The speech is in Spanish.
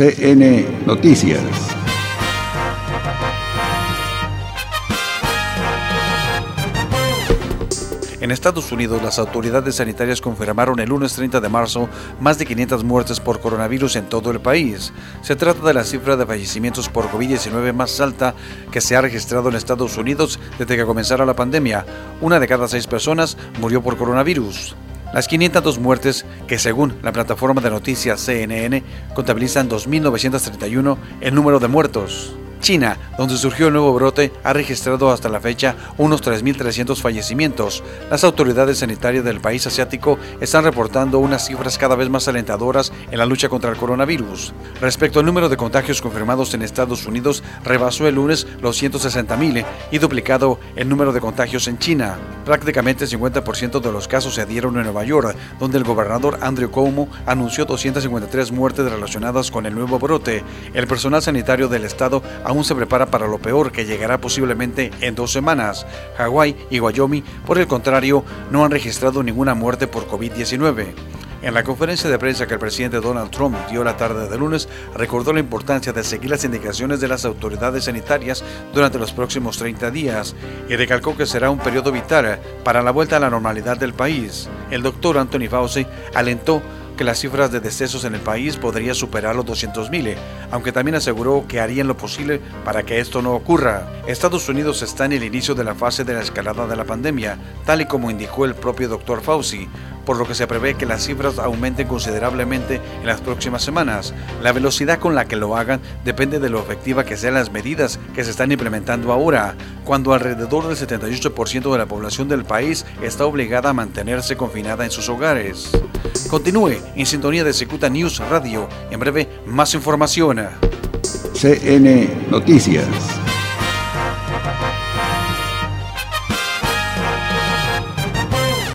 CN Noticias. En Estados Unidos, las autoridades sanitarias confirmaron el lunes 30 de marzo más de 500 muertes por coronavirus en todo el país. Se trata de la cifra de fallecimientos por COVID-19 más alta que se ha registrado en Estados Unidos desde que comenzara la pandemia. Una de cada seis personas murió por coronavirus. Las 502 muertes, que según la plataforma de noticias CNN contabilizan 2.931 el número de muertos. China, donde surgió el nuevo brote, ha registrado hasta la fecha unos 3.300 fallecimientos. Las autoridades sanitarias del país asiático están reportando unas cifras cada vez más alentadoras en la lucha contra el coronavirus. Respecto al número de contagios confirmados en Estados Unidos, rebasó el lunes los 160.000 y duplicado el número de contagios en China. Prácticamente el 50% de los casos se dieron en Nueva York, donde el gobernador Andrew Cuomo anunció 253 muertes relacionadas con el nuevo brote. El personal sanitario del estado aún se prepara para lo peor que llegará posiblemente en dos semanas. Hawái y Wyoming, por el contrario, no han registrado ninguna muerte por COVID-19. En la conferencia de prensa que el presidente Donald Trump dio la tarde de lunes, recordó la importancia de seguir las indicaciones de las autoridades sanitarias durante los próximos 30 días y recalcó que será un periodo vital para la vuelta a la normalidad del país. El doctor Anthony Fauci alentó que las cifras de decesos en el país podrían superar los 200.000, aunque también aseguró que harían lo posible para que esto no ocurra. Estados Unidos está en el inicio de la fase de la escalada de la pandemia, tal y como indicó el propio doctor Fauci, por lo que se prevé que las cifras aumenten considerablemente en las próximas semanas. La velocidad con la que lo hagan depende de lo efectiva que sean las medidas que se están implementando ahora, cuando alrededor del 78% de la población del país está obligada a mantenerse confinada en sus hogares. Continúe en sintonía de Secuta News Radio. En breve, más información. CN Noticias.